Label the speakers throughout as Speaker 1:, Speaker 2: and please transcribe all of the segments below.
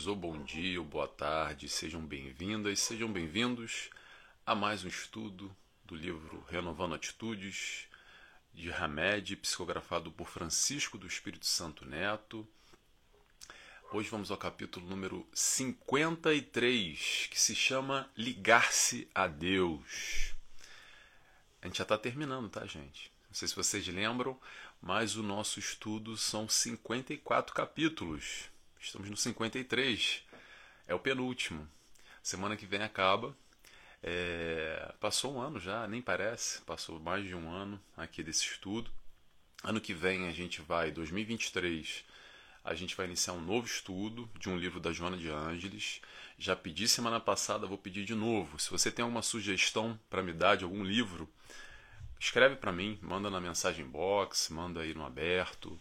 Speaker 1: todos, ou bom dia, ou boa tarde, sejam bem-vindas, sejam bem-vindos a mais um estudo do livro Renovando Atitudes, de Hamed, psicografado por Francisco do Espírito Santo Neto. Hoje vamos ao capítulo número 53, que se chama Ligar-se a Deus. A gente já está terminando, tá, gente? Não sei se vocês lembram, mas o nosso estudo são 54 capítulos. Estamos no 53. É o penúltimo. Semana que vem acaba. É... Passou um ano já, nem parece. Passou mais de um ano aqui desse estudo. Ano que vem a gente vai, 2023, a gente vai iniciar um novo estudo de um livro da Joana de Ângeles. Já pedi semana passada, vou pedir de novo. Se você tem alguma sugestão para me dar de algum livro, escreve para mim, manda na mensagem box, manda aí no aberto.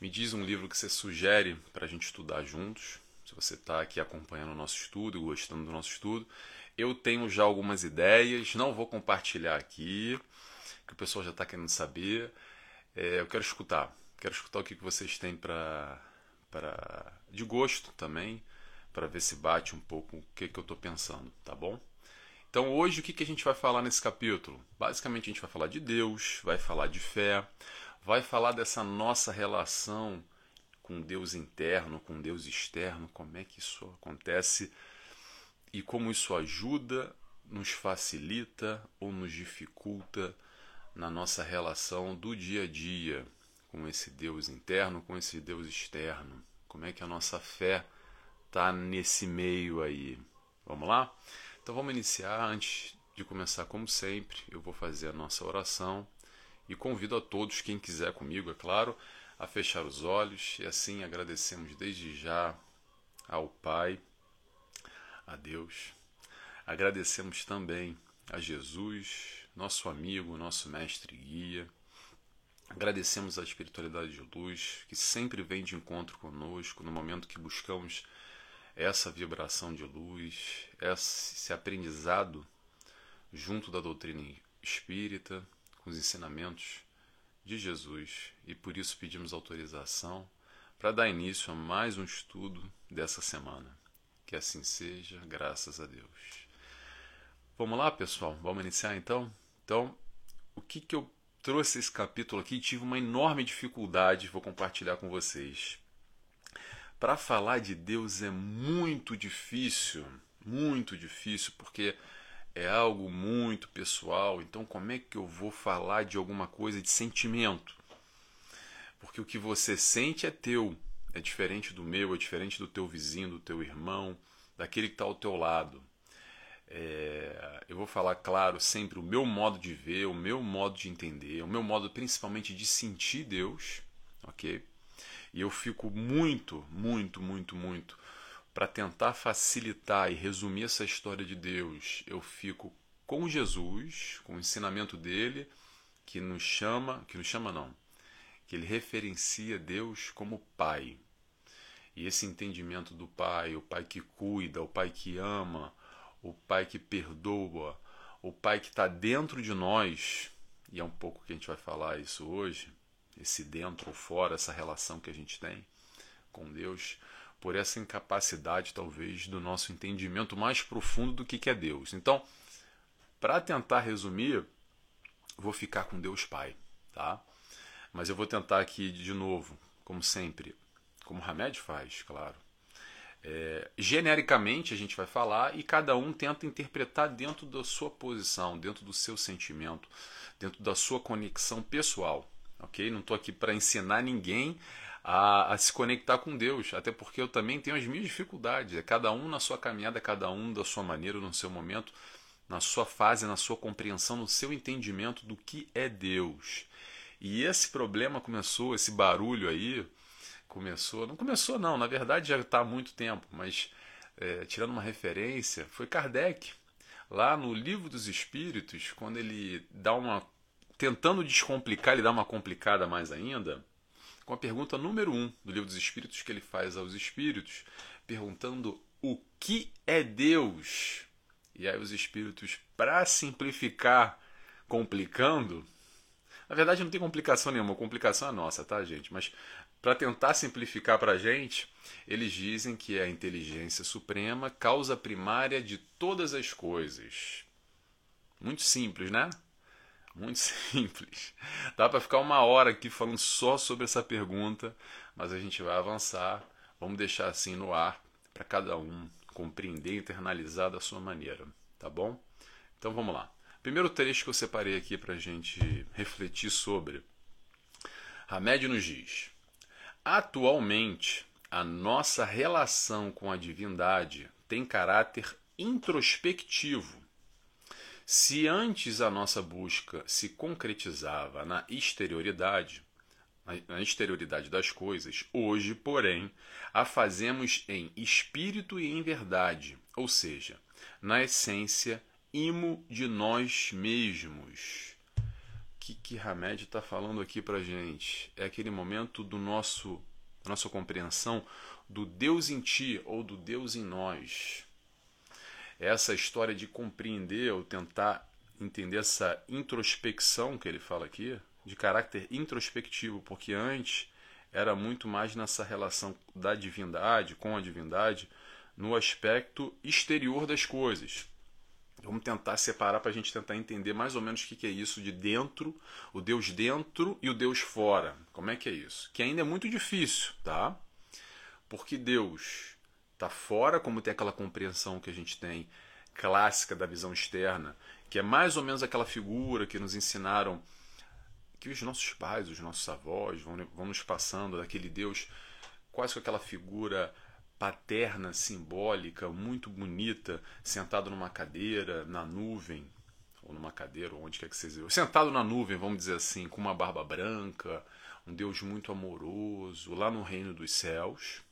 Speaker 1: Me diz um livro que você sugere para a gente estudar juntos. Se você está aqui acompanhando o nosso estudo, gostando do nosso estudo. Eu tenho já algumas ideias, não vou compartilhar aqui, que o pessoal já está querendo saber. É, eu quero escutar, quero escutar o que, que vocês têm para para de gosto também, para ver se bate um pouco o que, que eu estou pensando, tá bom? Então hoje o que, que a gente vai falar nesse capítulo? Basicamente a gente vai falar de Deus, vai falar de fé, vai falar dessa nossa relação com Deus interno, com Deus externo, como é que isso acontece e como isso ajuda, nos facilita ou nos dificulta na nossa relação do dia a dia com esse Deus interno, com esse Deus externo. Como é que a nossa fé está nesse meio aí? Vamos lá? Então vamos iniciar. Antes de começar, como sempre, eu vou fazer a nossa oração e convido a todos, quem quiser comigo, é claro, a fechar os olhos e assim agradecemos desde já ao Pai, a Deus. Agradecemos também a Jesus, nosso amigo, nosso mestre e guia. Agradecemos a espiritualidade de luz, que sempre vem de encontro conosco no momento que buscamos essa vibração de luz, esse aprendizado junto da doutrina espírita, os ensinamentos de Jesus e por isso pedimos autorização para dar início a mais um estudo dessa semana. Que assim seja, graças a Deus. Vamos lá, pessoal? Vamos iniciar então? Então, o que, que eu trouxe esse capítulo aqui? Tive uma enorme dificuldade, vou compartilhar com vocês. Para falar de Deus é muito difícil, muito difícil, porque é algo muito pessoal, então como é que eu vou falar de alguma coisa de sentimento? Porque o que você sente é teu, é diferente do meu, é diferente do teu vizinho, do teu irmão, daquele que está ao teu lado. É, eu vou falar, claro, sempre o meu modo de ver, o meu modo de entender, o meu modo principalmente de sentir Deus, ok? E eu fico muito, muito, muito, muito para tentar facilitar e resumir essa história de Deus, eu fico com Jesus, com o ensinamento dele, que nos chama, que nos chama não, que ele referencia Deus como Pai. E esse entendimento do Pai, o Pai que cuida, o Pai que ama, o Pai que perdoa, o Pai que está dentro de nós, e é um pouco que a gente vai falar isso hoje, esse dentro ou fora, essa relação que a gente tem com Deus, por essa incapacidade, talvez, do nosso entendimento mais profundo do que é Deus. Então, para tentar resumir, vou ficar com Deus Pai, tá? Mas eu vou tentar aqui de novo, como sempre, como Hamed faz, claro. É, genericamente a gente vai falar e cada um tenta interpretar dentro da sua posição, dentro do seu sentimento, dentro da sua conexão pessoal, ok? Não estou aqui para ensinar ninguém a, a, se conectar com Deus, até porque eu também tenho as minhas dificuldades. É cada um na sua caminhada, cada um da sua maneira, no seu momento, na sua fase, na sua compreensão, no seu entendimento do que é Deus. E esse problema começou, esse barulho aí, começou. Não começou, não, na verdade já está há muito tempo, mas é, tirando uma referência, foi Kardec, lá no Livro dos Espíritos, quando ele dá uma. tentando descomplicar, ele dá uma complicada mais ainda com a pergunta número um do Livro dos Espíritos que ele faz aos espíritos, perguntando o que é Deus. E aí os espíritos, para simplificar, complicando, na verdade não tem complicação nenhuma, complicação é nossa, tá, gente? Mas para tentar simplificar para a gente, eles dizem que é a inteligência suprema, causa primária de todas as coisas. Muito simples, né? Muito simples. Dá para ficar uma hora aqui falando só sobre essa pergunta, mas a gente vai avançar. Vamos deixar assim no ar para cada um compreender e internalizar da sua maneira, tá bom? Então vamos lá. Primeiro trecho que eu separei aqui para a gente refletir sobre. Hamed nos diz: Atualmente, a nossa relação com a divindade tem caráter introspectivo. Se antes a nossa busca se concretizava na exterioridade, na exterioridade das coisas, hoje, porém, a fazemos em espírito e em verdade, ou seja, na essência imo de nós mesmos. O que, que Hamed está falando aqui para gente? É aquele momento do nosso nossa compreensão do Deus em ti ou do Deus em nós. Essa história de compreender ou tentar entender essa introspecção que ele fala aqui, de caráter introspectivo, porque antes era muito mais nessa relação da divindade com a divindade no aspecto exterior das coisas. Vamos tentar separar para a gente tentar entender mais ou menos o que é isso de dentro, o Deus dentro e o Deus fora. Como é que é isso? Que ainda é muito difícil, tá? Porque Deus está fora, como tem aquela compreensão que a gente tem clássica da visão externa, que é mais ou menos aquela figura que nos ensinaram que os nossos pais, os nossos avós vão, vão nos passando daquele Deus, quase com aquela figura paterna, simbólica, muito bonita, sentado numa cadeira, na nuvem, ou numa cadeira, ou onde quer que seja. Sentado na nuvem, vamos dizer assim, com uma barba branca, um Deus muito amoroso, lá no reino dos céus,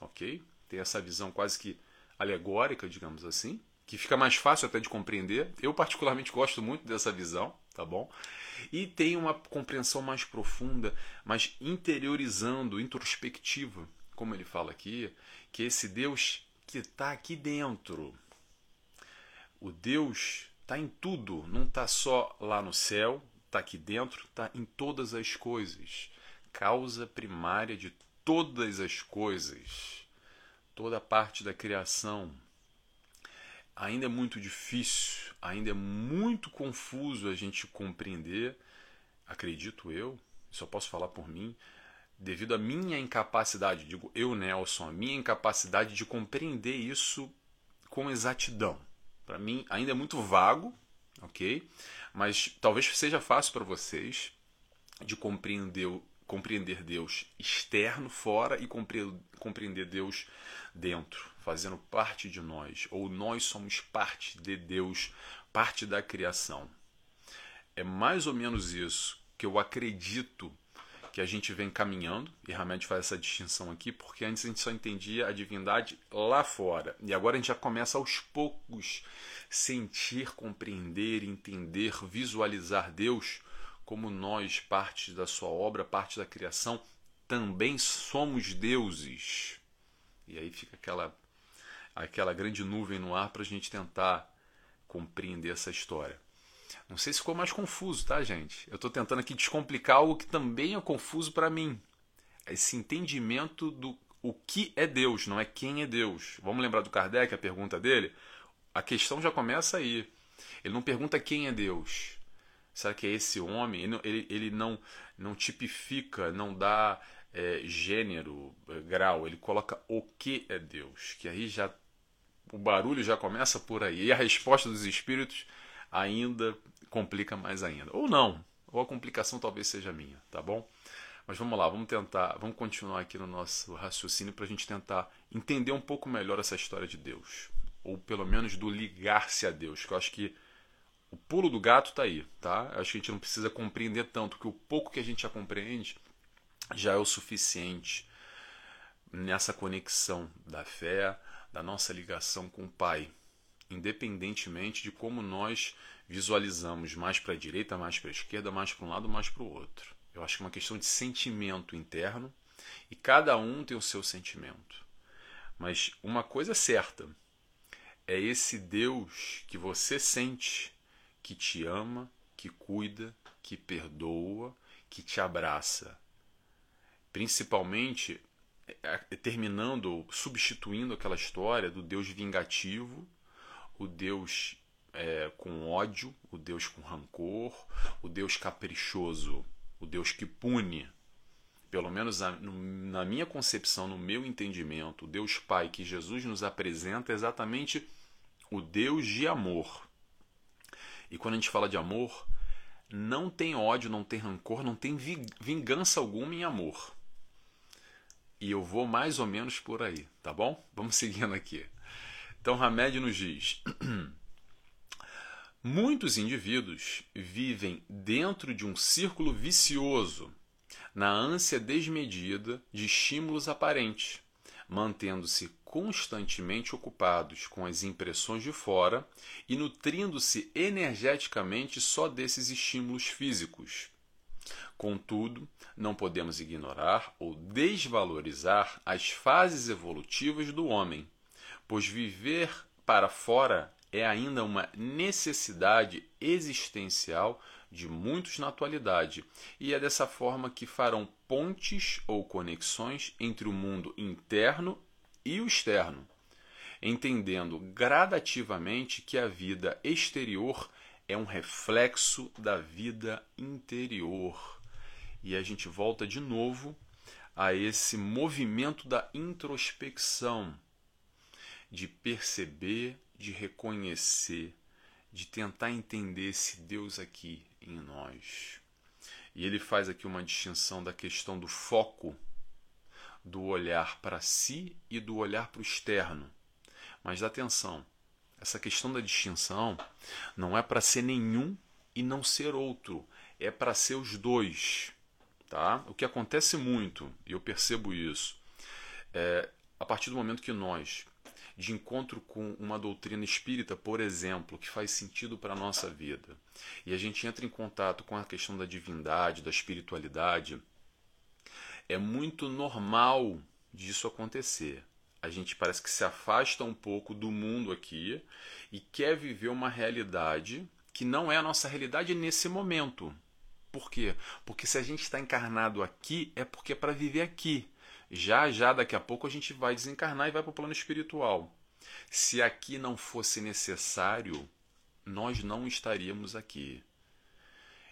Speaker 1: ok? Tem essa visão quase que alegórica, digamos assim, que fica mais fácil até de compreender. Eu, particularmente, gosto muito dessa visão, tá bom? E tem uma compreensão mais profunda, mais interiorizando, introspectiva como ele fala aqui, que esse Deus que está aqui dentro. O Deus está em tudo, não está só lá no céu, está aqui dentro, está em todas as coisas. Causa primária de todas as coisas, toda parte da criação. Ainda é muito difícil, ainda é muito confuso a gente compreender, acredito eu, só posso falar por mim, devido à minha incapacidade, digo eu, Nelson, a minha incapacidade de compreender isso com exatidão. Para mim, ainda é muito vago, ok? Mas talvez seja fácil para vocês de compreender, compreender Deus externo, fora, e compreender Deus dentro, fazendo parte de nós, ou nós somos parte de Deus, parte da criação. É mais ou menos isso que eu acredito que a gente vem caminhando, e Hamed faz essa distinção aqui, porque antes a gente só entendia a divindade lá fora, e agora a gente já começa aos poucos sentir, compreender, entender, visualizar Deus como nós, parte da sua obra, parte da criação, também somos deuses. E aí fica aquela, aquela grande nuvem no ar para a gente tentar compreender essa história. Não sei se ficou mais confuso, tá, gente? Eu estou tentando aqui descomplicar algo que também é confuso para mim. Esse entendimento do o que é Deus, não é quem é Deus. Vamos lembrar do Kardec, a pergunta dele? A questão já começa aí. Ele não pergunta quem é Deus. Será que é esse homem? Ele, ele, ele não, não tipifica, não dá é, gênero, é, grau. Ele coloca o que é Deus. Que aí já o barulho já começa por aí. E a resposta dos espíritos ainda complica mais ainda. Ou não, ou a complicação talvez seja minha, tá bom? Mas vamos lá, vamos tentar, vamos continuar aqui no nosso raciocínio para a gente tentar entender um pouco melhor essa história de Deus. Ou pelo menos do ligar-se a Deus, que eu acho que o pulo do gato está aí, tá? Acho que a gente não precisa compreender tanto, que o pouco que a gente já compreende já é o suficiente nessa conexão da fé, da nossa ligação com o Pai, independentemente de como nós visualizamos mais para a direita, mais para a esquerda, mais para um lado, mais para o outro. Eu acho que é uma questão de sentimento interno e cada um tem o seu sentimento. Mas uma coisa é certa: é esse Deus que você sente, que te ama, que cuida, que perdoa, que te abraça. principalmente é, é, terminando, substituindo aquela história do Deus vingativo, o Deus é, com ódio, o Deus com rancor, o Deus caprichoso, o Deus que pune. Pelo menos na minha concepção, no meu entendimento, o Deus Pai que Jesus nos apresenta é exatamente o Deus de amor. E quando a gente fala de amor, não tem ódio, não tem rancor, não tem vingança alguma em amor. E eu vou mais ou menos por aí, tá bom? Vamos seguindo aqui. Então, Hamed nos diz: Muitos indivíduos vivem dentro de um círculo vicioso, na ânsia desmedida de estímulos aparentes, mantendo-se constantemente ocupados com as impressões de fora e nutrindo-se energeticamente só desses estímulos físicos. Contudo, não podemos ignorar ou desvalorizar as fases evolutivas do homem, pois viver para fora é ainda uma necessidade existencial de muitos na atualidade, e é dessa forma que farão pontes ou conexões entre o mundo interno e o externo, entendendo gradativamente que a vida exterior é um reflexo da vida interior. E a gente volta de novo a esse movimento da introspecção, de perceber, de reconhecer, de tentar entender esse Deus aqui em nós. E ele faz aqui uma distinção da questão do foco, do olhar para si e do olhar para o externo. Mas atenção, essa questão da distinção não é para ser nenhum e não ser outro, é para ser os dois. Tá? O que acontece muito, e eu percebo isso, é a partir do momento que nós, de encontro com uma doutrina espírita, por exemplo, que faz sentido para a nossa vida, e a gente entra em contato com a questão da divindade, da espiritualidade, é muito normal disso acontecer. A gente parece que se afasta um pouco do mundo aqui e quer viver uma realidade que não é a nossa realidade nesse momento. Por quê? Porque se a gente está encarnado aqui, é porque é para viver aqui. Já já daqui a pouco a gente vai desencarnar e vai para o plano espiritual. Se aqui não fosse necessário, nós não estaríamos aqui.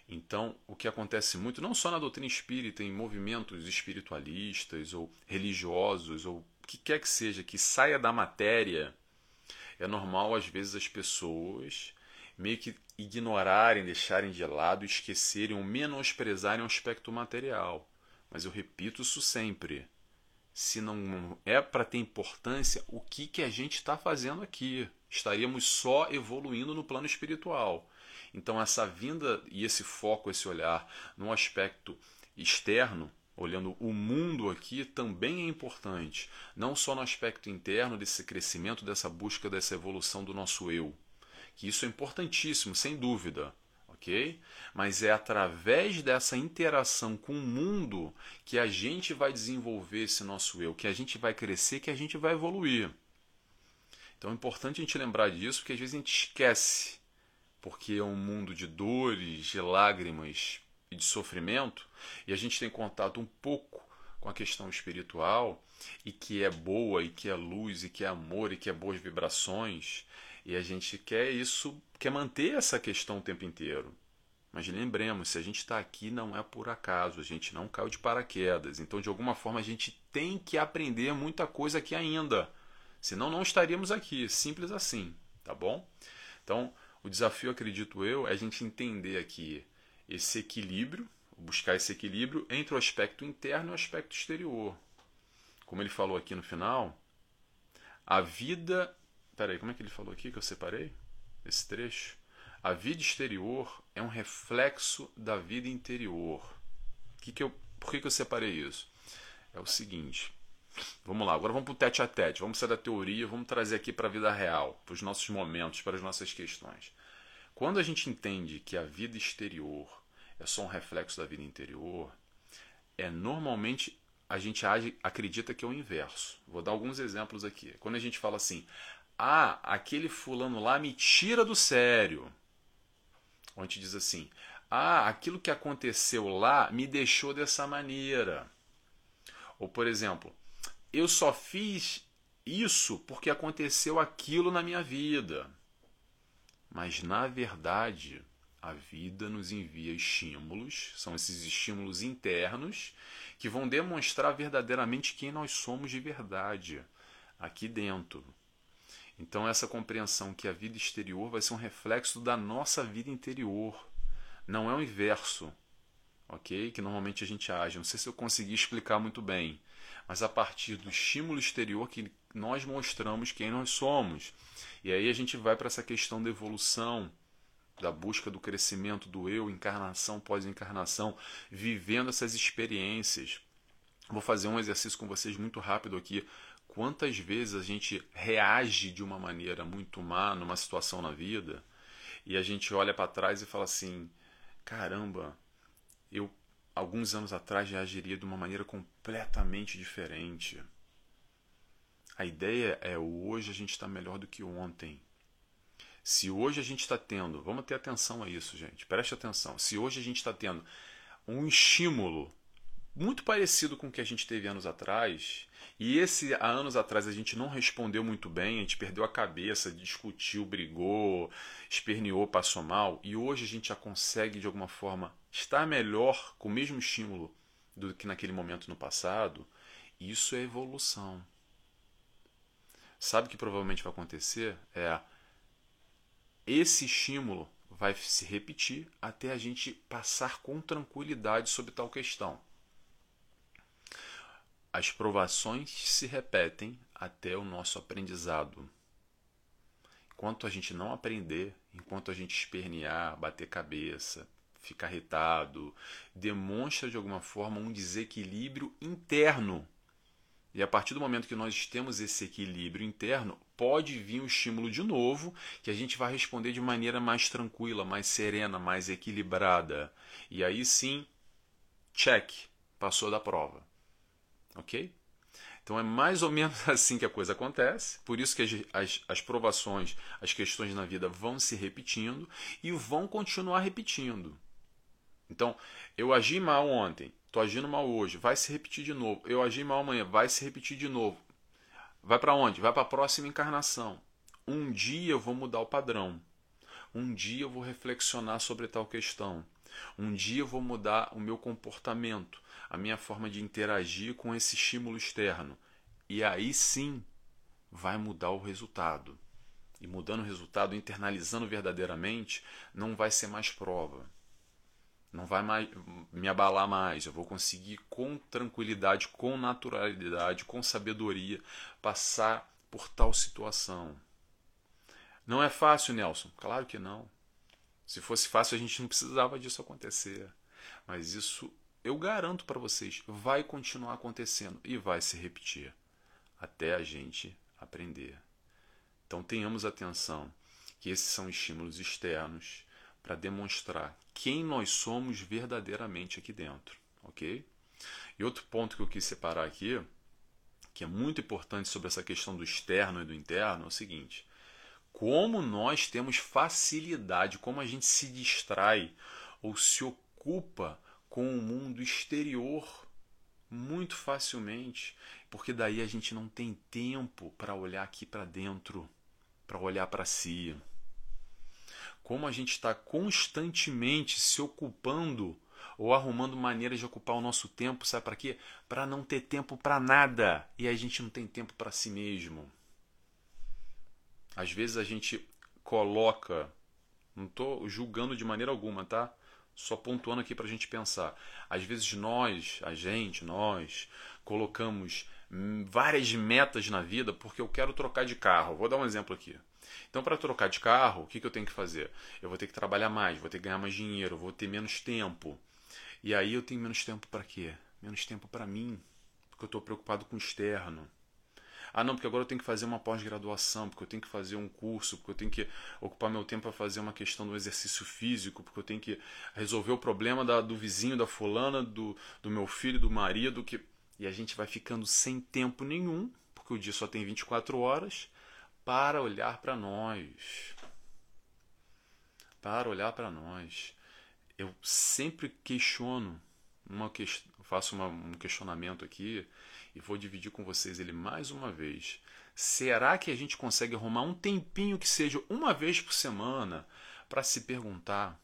Speaker 1: Então, o que acontece muito, não só na doutrina espírita, em movimentos espiritualistas ou religiosos, ou o que quer que seja, que saia da matéria, é normal às vezes as pessoas meio que ignorarem, deixarem de lado, esquecerem ou menosprezarem o aspecto material. Mas eu repito isso sempre. Se não é para ter importância, o que, que a gente está fazendo aqui? Estaríamos só evoluindo no plano espiritual. Então, essa vinda e esse foco, esse olhar no aspecto externo, olhando o mundo aqui, também é importante. Não só no aspecto interno desse crescimento, dessa busca, dessa evolução do nosso eu, que isso é importantíssimo, sem dúvida, ok? Mas é através dessa interação com o mundo que a gente vai desenvolver esse nosso eu, que a gente vai crescer, que a gente vai evoluir. Então é importante a gente lembrar disso, porque às vezes a gente esquece, porque é um mundo de dores, de lágrimas e de sofrimento, e a gente tem contato um pouco com a questão espiritual, e que é boa, e que é luz, e que é amor, e que é boas vibrações, e a gente quer isso, quer manter essa questão o tempo inteiro. Mas lembremos, se a gente está aqui não é por acaso, a gente não caiu de paraquedas. Então, de alguma forma, a gente tem que aprender muita coisa aqui ainda. Senão, não estaríamos aqui. Simples assim, tá bom? Então, o desafio, acredito eu, é a gente entender aqui esse equilíbrio, buscar esse equilíbrio entre o aspecto interno e o aspecto exterior. Como ele falou aqui no final, a vida Peraí, como é que ele falou aqui que eu separei? Esse trecho. A vida exterior é um reflexo da vida interior. Que que eu, por que, que eu separei isso? É o seguinte. Vamos lá, agora vamos para o tete a tete. Vamos sair da teoria, vamos trazer aqui para a vida real, para os nossos momentos, para as nossas questões. Quando a gente entende que a vida exterior é só um reflexo da vida interior, é normalmente a gente age, acredita que é o inverso. Vou dar alguns exemplos aqui. Quando a gente fala assim, ah, aquele fulano lá me tira do sério. Gente diz assim: ah, aquilo que aconteceu lá me deixou dessa maneira. Ou, por exemplo, eu só fiz isso porque aconteceu aquilo na minha vida. Mas, na verdade, a vida nos envia estímulos, são esses estímulos internos, que vão demonstrar verdadeiramente quem nós somos de verdade, aqui dentro. Então, essa compreensão que a vida exterior vai ser um reflexo da nossa vida interior, não é o inverso, ok? Que normalmente a gente age. Não sei se eu consegui explicar muito bem, mas a partir do estímulo exterior que nós mostramos quem nós somos. E aí a gente vai para essa questão da evolução, da busca do crescimento do eu, encarnação pós-encarnação, vivendo essas experiências. Vou fazer um exercício com vocês muito rápido aqui. Quantas vezes a gente reage de uma maneira muito má numa situação na vida e a gente olha para trás e fala assim: caramba, eu alguns anos atrás reagiria de uma maneira completamente diferente. A ideia é hoje a gente está melhor do que ontem. Se hoje a gente está tendo, vamos ter atenção a isso, gente, preste atenção. Se hoje a gente está tendo um estímulo muito parecido com o que a gente teve anos atrás, e esse há anos atrás a gente não respondeu muito bem, a gente perdeu a cabeça, discutiu, brigou, esperneou, passou mal, e hoje a gente já consegue de alguma forma estar melhor com o mesmo estímulo do que naquele momento no passado, isso é evolução. Sabe o que provavelmente vai acontecer? É esse estímulo vai se repetir até a gente passar com tranquilidade sobre tal questão. As provações se repetem até o nosso aprendizado. Enquanto a gente não aprender, enquanto a gente espernear, bater cabeça, ficar irritado, demonstra de alguma forma um desequilíbrio interno. E a partir do momento que nós temos esse equilíbrio interno, pode vir um estímulo de novo que a gente vai responder de maneira mais tranquila, mais serena, mais equilibrada. E aí sim, check, passou da prova. Ok? Então é mais ou menos assim que a coisa acontece, por isso que as, as, provações, as questões na vida vão se repetindo e vão continuar repetindo. Então, eu agi mal ontem, estou agindo mal hoje, vai se repetir de novo. Eu agi mal amanhã, vai se repetir de novo. Vai para onde? Vai para a próxima encarnação. Um dia eu vou mudar o padrão. Um dia eu vou reflexionar sobre tal questão. Um dia eu vou mudar o meu comportamento a minha forma de interagir com esse estímulo externo. E aí sim vai mudar o resultado. E mudando o resultado, internalizando verdadeiramente, não vai ser mais prova. Não vai mais me abalar mais. Eu vou conseguir com tranquilidade, com naturalidade, com sabedoria passar por tal situação. Não é fácil, Nelson? Claro que não. Se fosse fácil, a gente não precisava disso acontecer. Mas isso eu garanto para vocês, vai continuar acontecendo e vai se repetir até a gente aprender. Então tenhamos atenção que esses são estímulos externos para demonstrar quem nós somos verdadeiramente aqui dentro, ok? E outro ponto que eu quis separar aqui, que é muito importante sobre essa questão do externo e do interno, é o seguinte: como nós temos facilidade, como a gente se distrai ou se ocupa com o mundo exterior muito facilmente, porque daí a gente não tem tempo para olhar aqui para dentro, para olhar para si. Como a gente está constantemente se ocupando ou arrumando maneiras de ocupar o nosso tempo, sabe para quê? Para não ter tempo para nada e a gente não tem tempo para si mesmo. Às vezes a gente coloca, não estou julgando de maneira alguma, tá? só pontuando aqui para a gente pensar. Às vezes nós, a gente, nós, colocamos várias metas na vida porque eu quero trocar de carro. Vou dar um exemplo aqui. Então, para trocar de carro, o que, que eu tenho que fazer? Eu vou ter que trabalhar mais, vou ter que ganhar mais dinheiro, vou ter menos tempo. E aí eu tenho menos tempo para quê? Menos tempo para mim, porque eu estou preocupado com o externo. Ah, não, porque agora eu tenho que fazer uma pós-graduação, porque eu tenho que fazer um curso, porque eu tenho que ocupar meu tempo para fazer uma questão do exercício físico, porque eu tenho que resolver o problema da, do vizinho, da fulana, do, do meu filho, do marido, que e a gente vai ficando sem tempo nenhum, porque o dia só tem 24 horas, para olhar para nós. Para olhar para nós. Eu sempre questiono, uma faço uma, um questionamento aqui, e vou dividir com vocês ele mais uma vez. Será que a gente consegue arrumar um tempinho que seja uma vez por semana para se perguntar,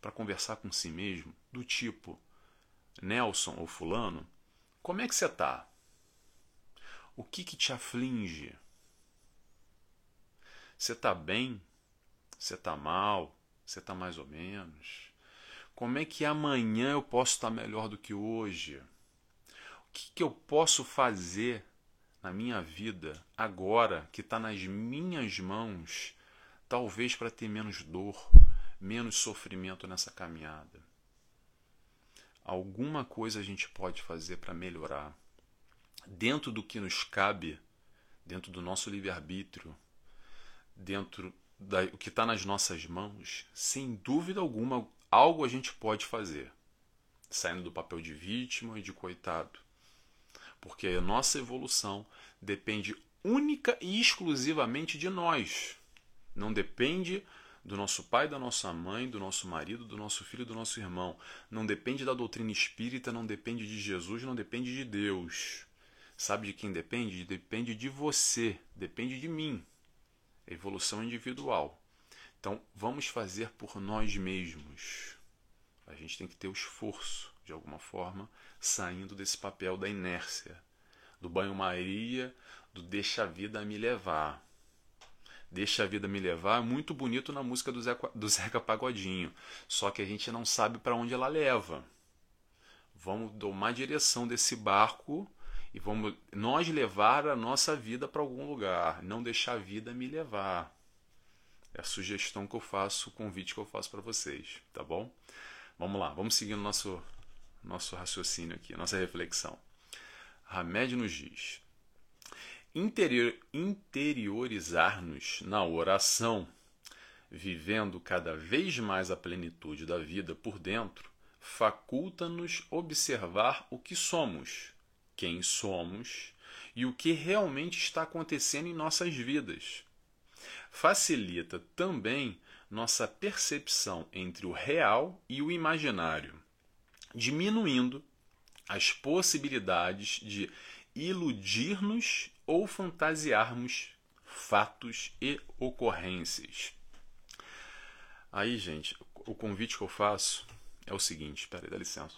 Speaker 1: para conversar com si mesmo, do tipo: Nelson ou Fulano, como é que você está? O que, que te aflige? Você está bem? Você está mal? Você está mais ou menos? Como é que amanhã eu posso estar melhor do que hoje? O que, que eu posso fazer na minha vida agora que está nas minhas mãos, talvez para ter menos dor, menos sofrimento nessa caminhada? Alguma coisa a gente pode fazer para melhorar dentro do que nos cabe, dentro do nosso livre-arbítrio, dentro do que está nas nossas mãos, sem dúvida alguma, algo a gente pode fazer, saindo do papel de vítima e de coitado. Porque a nossa evolução depende única e exclusivamente de nós. Não depende do nosso pai, da nossa mãe, do nosso marido, do nosso filho, do nosso irmão. Não depende da doutrina espírita, não depende de Jesus, não depende de Deus. Sabe de quem depende? Depende de você, depende de mim. É evolução individual. Então, vamos fazer por nós mesmos. A gente tem que ter o esforço, de alguma forma, saindo desse papel da inércia, do banho-maria, do deixa a vida me levar. Deixa a vida me levar é muito bonito na música do Zeca, do Zeca Pagodinho, só que a gente não sabe para onde ela leva. Vamos tomar direção desse barco e vamos nós levar a nossa vida para algum lugar, não deixar a vida me levar. É a sugestão que eu faço, o convite que eu faço para vocês, tá bom? Vamos lá, vamos seguindo nosso nosso raciocínio aqui, nossa reflexão. Hamed nos diz: interior, interiorizar-nos na oração, vivendo cada vez mais a plenitude da vida por dentro, faculta-nos observar o que somos quem somos e o que realmente está acontecendo em nossas vidas. Facilita também nossa percepção entre o real e o imaginário, diminuindo as possibilidades de iludir-nos ou fantasiarmos fatos e ocorrências. Aí, gente, o convite que eu faço é o seguinte: espera aí, dá licença.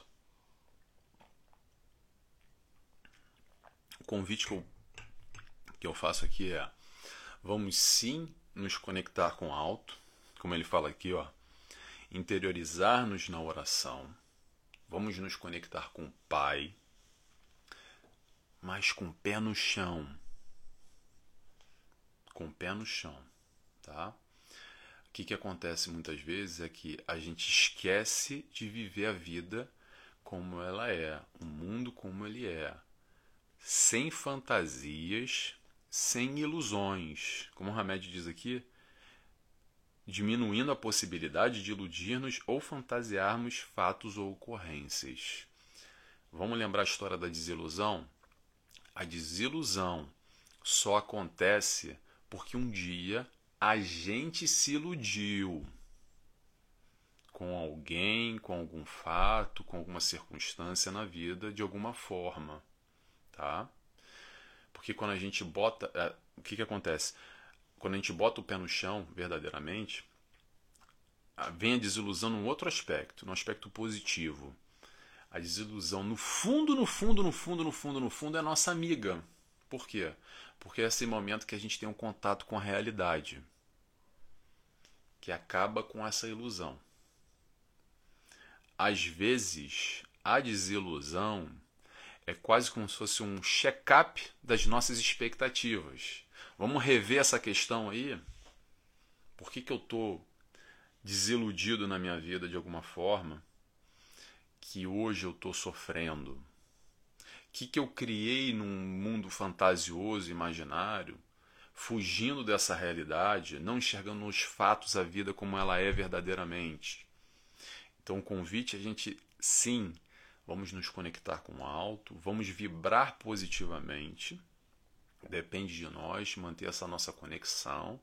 Speaker 1: convite que eu, que eu faço aqui é: vamos sim nos conectar com o alto, como ele fala aqui, ó, interiorizar-nos na oração, vamos nos conectar com o Pai, mas com o pé no chão. Com o pé no chão, tá? O que, que acontece muitas vezes é que a gente esquece de viver a vida como ela é, o mundo como ele é sem fantasias, sem ilusões. Como o Hamed diz aqui, diminuindo a possibilidade de iludir-nos ou fantasiarmos fatos ou ocorrências. Vamos lembrar a história da desilusão? A desilusão só acontece porque um dia a gente se iludiu com alguém, com algum fato, com alguma circunstância na vida de alguma forma tá? Porque quando a gente bota, é, o que que acontece? Quando a gente bota o pé no chão, verdadeiramente, vem a desilusão num outro aspecto, num aspecto positivo. A desilusão, no fundo, no fundo, no fundo, no fundo, no fundo, é nossa amiga. Por quê? Porque é esse momento que a gente tem um contato com a realidade, que acaba com essa ilusão. Às vezes, a desilusão é quase como se fosse um check-up das nossas expectativas. Vamos rever essa questão aí? Por que, que eu estou desiludido na minha vida de alguma forma? Que hoje eu estou sofrendo? O que, que eu criei num mundo fantasioso, imaginário, fugindo dessa realidade, não enxergando os fatos a vida como ela é verdadeiramente? Então, o convite é a gente, sim, vamos nos conectar com o alto, vamos vibrar positivamente. Depende de nós manter essa nossa conexão,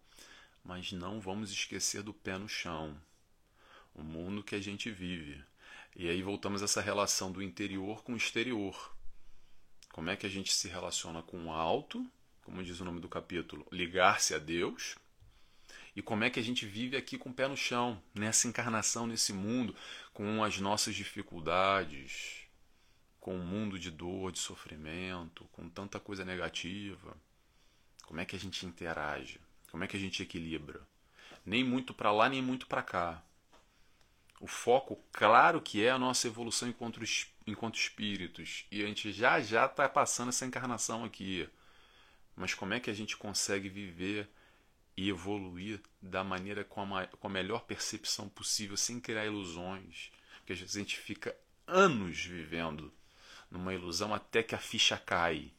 Speaker 1: mas não vamos esquecer do pé no chão, o mundo que a gente vive. E aí voltamos a essa relação do interior com o exterior. Como é que a gente se relaciona com o alto, como diz o nome do capítulo, ligar-se a Deus, e como é que a gente vive aqui com o pé no chão, nessa encarnação, nesse mundo, com as nossas dificuldades, com um mundo de dor, de sofrimento, com tanta coisa negativa. Como é que a gente interage? Como é que a gente equilibra? Nem muito para lá, nem muito para cá. O foco, claro que é a nossa evolução enquanto, enquanto espíritos. E a gente já já está passando essa encarnação aqui. Mas como é que a gente consegue viver e evoluir da maneira com a, com a melhor percepção possível, sem criar ilusões. Porque a gente fica anos vivendo numa ilusão até que a ficha cai,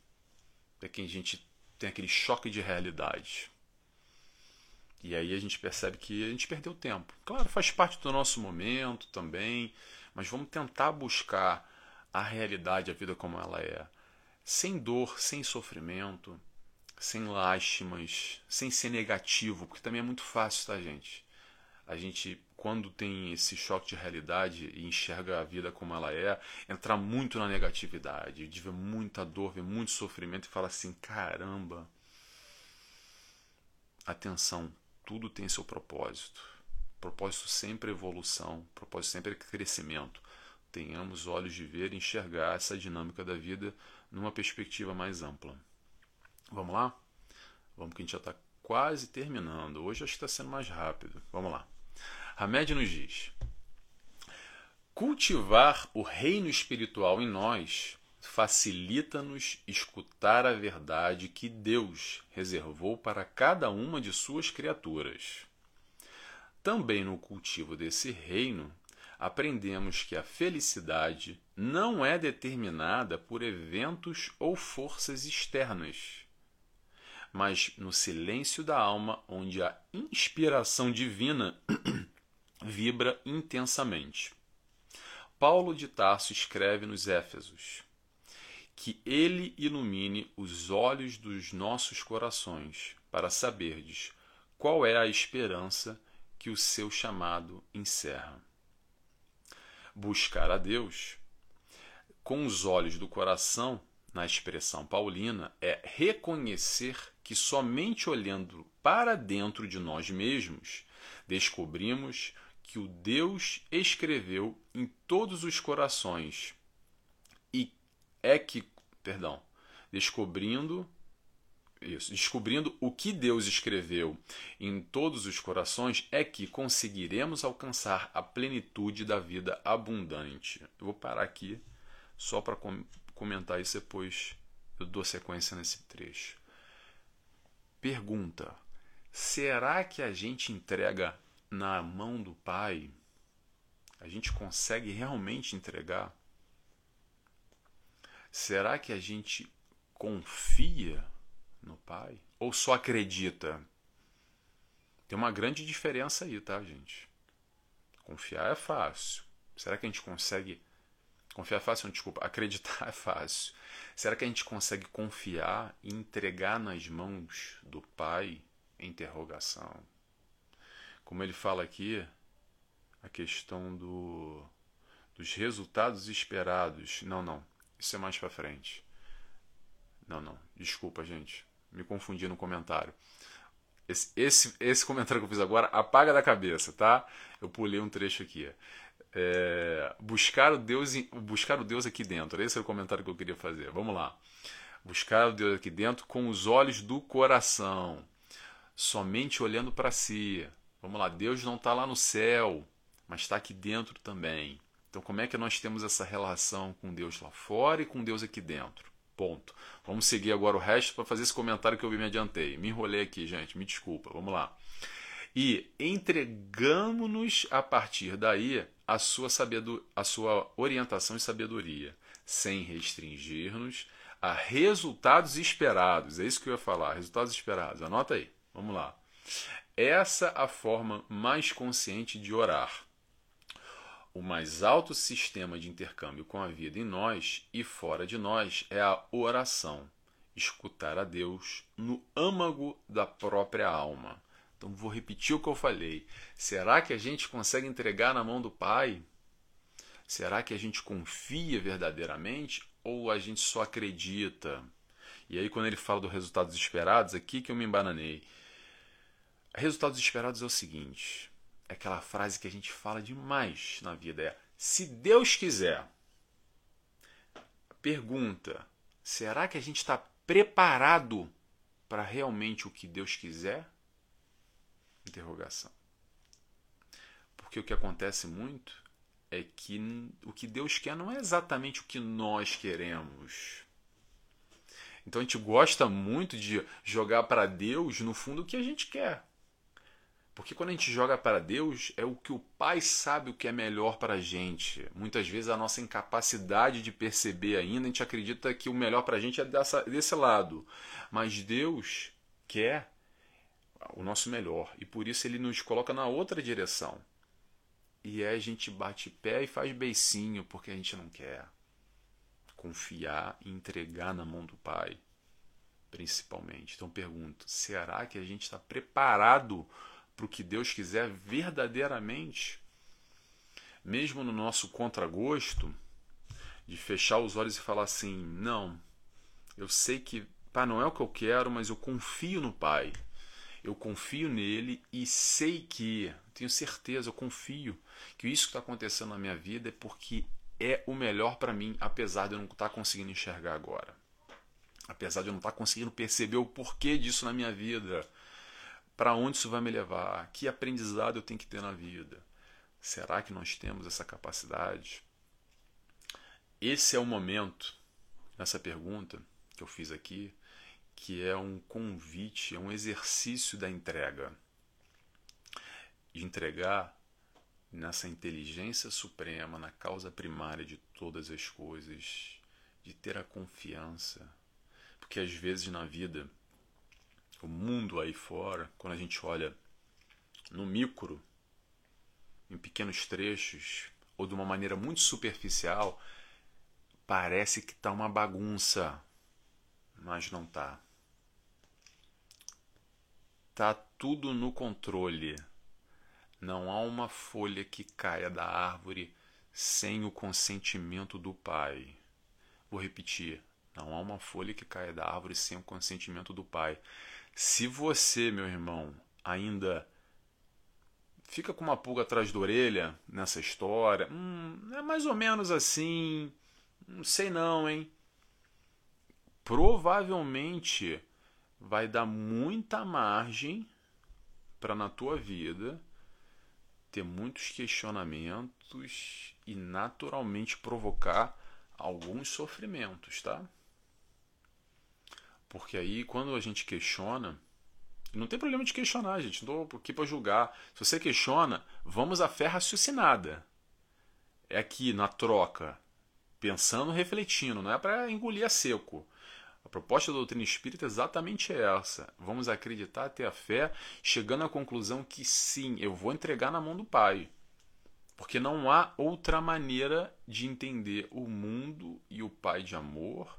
Speaker 1: até que a gente tem aquele choque de realidade. E aí a gente percebe que a gente perdeu tempo. Claro, faz parte do nosso momento também, mas vamos tentar buscar a realidade, a vida como ela é, sem dor, sem sofrimento, sem lástimas, sem ser negativo, porque também é muito fácil, tá, gente? A gente, quando tem esse choque de realidade e enxerga a vida como ela é, entrar muito na negatividade, de ver muita dor, ver muito sofrimento e falar assim: caramba, atenção, tudo tem seu propósito. Propósito sempre é evolução, propósito sempre é crescimento. Tenhamos olhos de ver e enxergar essa dinâmica da vida numa perspectiva mais ampla. Vamos lá? Vamos que a gente já está quase terminando. Hoje acho que está sendo mais rápido. Vamos lá. Hamed nos diz: cultivar o reino espiritual em nós facilita-nos escutar a verdade que Deus reservou para cada uma de suas criaturas. Também no cultivo desse reino, aprendemos que a felicidade não é determinada por eventos ou forças externas mas no silêncio da alma, onde a inspiração divina vibra intensamente. Paulo de Tarso escreve nos Éfesos: Que ele ilumine os olhos dos nossos corações, para saberdes qual é a esperança que o seu chamado encerra. Buscar a Deus com os olhos do coração na expressão paulina, é reconhecer que somente olhando para dentro de nós mesmos descobrimos que o Deus escreveu em todos os corações e é que, perdão, descobrindo isso, descobrindo o que Deus escreveu em todos os corações é que conseguiremos alcançar a plenitude da vida abundante. Eu vou parar aqui só para comentar isso depois eu dou sequência nesse trecho. Pergunta: será que a gente entrega na mão do Pai? A gente consegue realmente entregar? Será que a gente confia no Pai? Ou só acredita? Tem uma grande diferença aí, tá, gente? Confiar é fácil. Será que a gente consegue Confiar é fácil, desculpa. Acreditar é fácil. Será que a gente consegue confiar e entregar nas mãos do Pai? Interrogação. Como ele fala aqui, a questão do, dos resultados esperados. Não, não. Isso é mais para frente. Não, não. Desculpa, gente. Me confundi no comentário. Esse, esse, esse comentário que eu fiz agora, apaga da cabeça, tá? Eu pulei um trecho aqui. É, buscar, o Deus, buscar o Deus aqui dentro. Esse é o comentário que eu queria fazer. Vamos lá. Buscar o Deus aqui dentro com os olhos do coração, somente olhando para si. Vamos lá, Deus não está lá no céu, mas está aqui dentro também. Então, como é que nós temos essa relação com Deus lá fora e com Deus aqui dentro? Ponto. Vamos seguir agora o resto para fazer esse comentário que eu me adiantei. Me enrolei aqui, gente, me desculpa. Vamos lá. E entregamos-nos a partir daí a sua, a sua orientação e sabedoria, sem restringir-nos a resultados esperados. É isso que eu ia falar, resultados esperados. Anota aí, vamos lá. Essa a forma mais consciente de orar. O mais alto sistema de intercâmbio com a vida em nós e fora de nós é a oração, escutar a Deus no âmago da própria alma então vou repetir o que eu falei. Será que a gente consegue entregar na mão do Pai? Será que a gente confia verdadeiramente? ou a gente só acredita? E aí, quando ele fala dos resultados esperados, aqui que eu me embananei. Resultados esperados é o seguinte: é aquela frase que a gente fala demais na vida: é se Deus quiser. Pergunta: será que a gente está preparado para realmente o que Deus quiser? Interrogação. Porque o que acontece muito é que o que Deus quer não é exatamente o que nós queremos. Então a gente gosta muito de jogar para Deus, no fundo, o que a gente quer. Porque quando a gente joga para Deus, é o que o Pai sabe o que é melhor para a gente. Muitas vezes a nossa incapacidade de perceber ainda, a gente acredita que o melhor para a gente é dessa, desse lado. Mas Deus quer o nosso melhor. E por isso ele nos coloca na outra direção. E aí a gente bate pé e faz beicinho porque a gente não quer confiar e entregar na mão do Pai, principalmente. Então pergunto: será que a gente está preparado para o que Deus quiser verdadeiramente? Mesmo no nosso contragosto, de fechar os olhos e falar assim: não, eu sei que pá, não é o que eu quero, mas eu confio no Pai. Eu confio nele e sei que, tenho certeza, eu confio que isso que está acontecendo na minha vida é porque é o melhor para mim, apesar de eu não estar tá conseguindo enxergar agora. Apesar de eu não estar tá conseguindo perceber o porquê disso na minha vida. Para onde isso vai me levar? Que aprendizado eu tenho que ter na vida? Será que nós temos essa capacidade? Esse é o momento, nessa pergunta que eu fiz aqui, que é um convite, é um exercício da entrega. De entregar nessa inteligência suprema, na causa primária de todas as coisas, de ter a confiança. Porque às vezes na vida, o mundo aí fora, quando a gente olha no micro, em pequenos trechos, ou de uma maneira muito superficial, parece que está uma bagunça, mas não está. Tá tudo no controle. Não há uma folha que caia da árvore sem o consentimento do Pai. Vou repetir: não há uma folha que caia da árvore sem o consentimento do Pai. Se você, meu irmão, ainda fica com uma pulga atrás da orelha nessa história, hum, é mais ou menos assim, não sei não, hein? Provavelmente vai dar muita margem para na tua vida ter muitos questionamentos e naturalmente provocar alguns sofrimentos, tá? Porque aí quando a gente questiona, não tem problema de questionar, gente, não estou aqui para julgar. Se você questiona, vamos à fé raciocinada. É aqui na troca, pensando, refletindo, não é para engolir a seco. A proposta da doutrina espírita é exatamente essa. Vamos acreditar, ter a fé, chegando à conclusão que sim, eu vou entregar na mão do Pai. Porque não há outra maneira de entender o mundo e o Pai de amor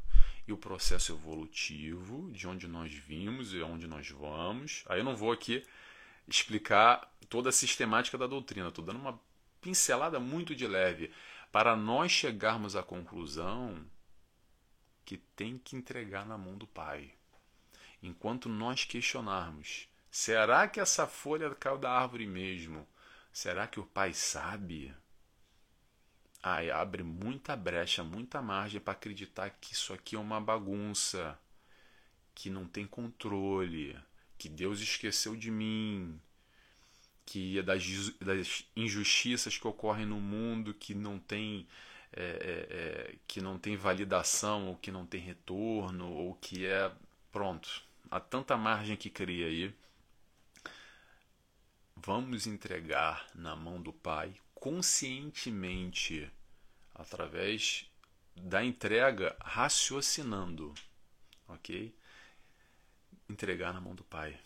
Speaker 1: e o processo evolutivo de onde nós vimos e onde nós vamos. Aí eu não vou aqui explicar toda a sistemática da doutrina, estou dando uma pincelada muito de leve para nós chegarmos à conclusão que tem que entregar na mão do Pai. Enquanto nós questionarmos: será que essa folha caiu da árvore mesmo? Será que o Pai sabe? Aí abre muita brecha, muita margem para acreditar que isso aqui é uma bagunça, que não tem controle, que Deus esqueceu de mim, que é das, das injustiças que ocorrem no mundo, que não tem é, é, é, que não tem validação, ou que não tem retorno, ou que é. Pronto. Há tanta margem que cria aí. Vamos entregar na mão do Pai conscientemente, através da entrega, raciocinando. Ok? Entregar na mão do Pai.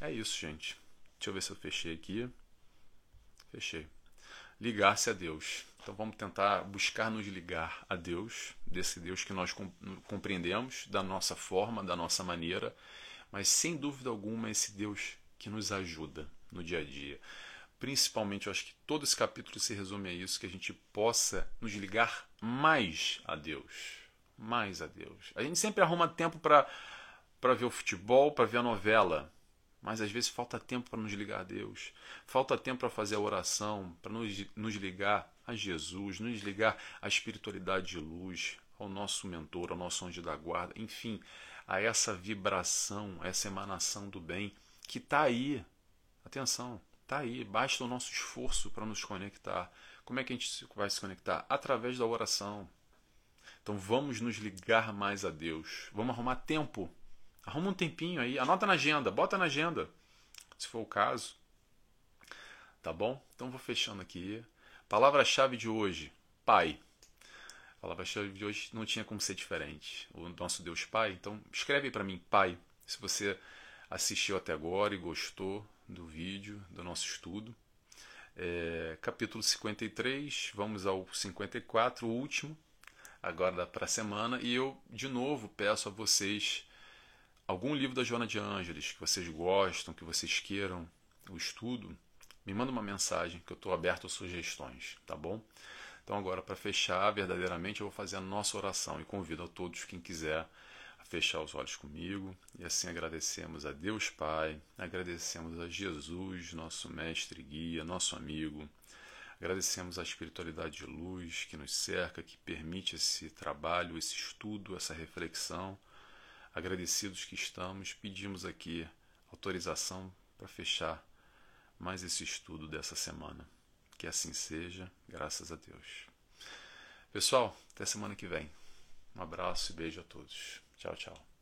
Speaker 1: É isso, gente. Deixa eu ver se eu fechei aqui. Fechei. Ligar-se a Deus. Então vamos tentar buscar nos ligar a Deus, desse Deus que nós compreendemos da nossa forma, da nossa maneira, mas sem dúvida alguma esse Deus que nos ajuda no dia a dia. Principalmente, eu acho que todo esse capítulo se resume a isso, que a gente possa nos ligar mais a Deus. mais a Deus. A gente sempre arruma tempo para ver o futebol, para ver a novela, mas às vezes falta tempo para nos ligar a Deus, falta tempo para fazer a oração, para nos, nos ligar a Jesus, nos ligar à espiritualidade de luz, ao nosso mentor, ao nosso anjo da guarda, enfim, a essa vibração, a essa emanação do bem que está aí. Atenção, está aí. Basta o nosso esforço para nos conectar. Como é que a gente vai se conectar? Através da oração. Então vamos nos ligar mais a Deus. Vamos arrumar tempo. Arruma um tempinho aí. Anota na agenda. Bota na agenda. Se for o caso. Tá bom? Então vou fechando aqui. Palavra-chave de hoje: Pai. Palavra-chave de hoje não tinha como ser diferente. O nosso Deus Pai. Então escreve para mim, Pai. Se você assistiu até agora e gostou do vídeo, do nosso estudo. É, capítulo 53, vamos ao 54, o último agora para a semana. E eu, de novo, peço a vocês algum livro da Joana de Ângeles que vocês gostam, que vocês queiram o estudo, me manda uma mensagem que eu estou aberto a sugestões, tá bom? Então agora para fechar verdadeiramente eu vou fazer a nossa oração e convido a todos quem quiser fechar os olhos comigo e assim agradecemos a Deus Pai, agradecemos a Jesus, nosso mestre guia, nosso amigo, Agradecemos a espiritualidade de luz que nos cerca, que permite esse trabalho, esse estudo, essa reflexão. Agradecidos que estamos, pedimos aqui autorização para fechar mais esse estudo dessa semana. Que assim seja, graças a Deus. Pessoal, até semana que vem. Um abraço e beijo a todos. 瞧瞧。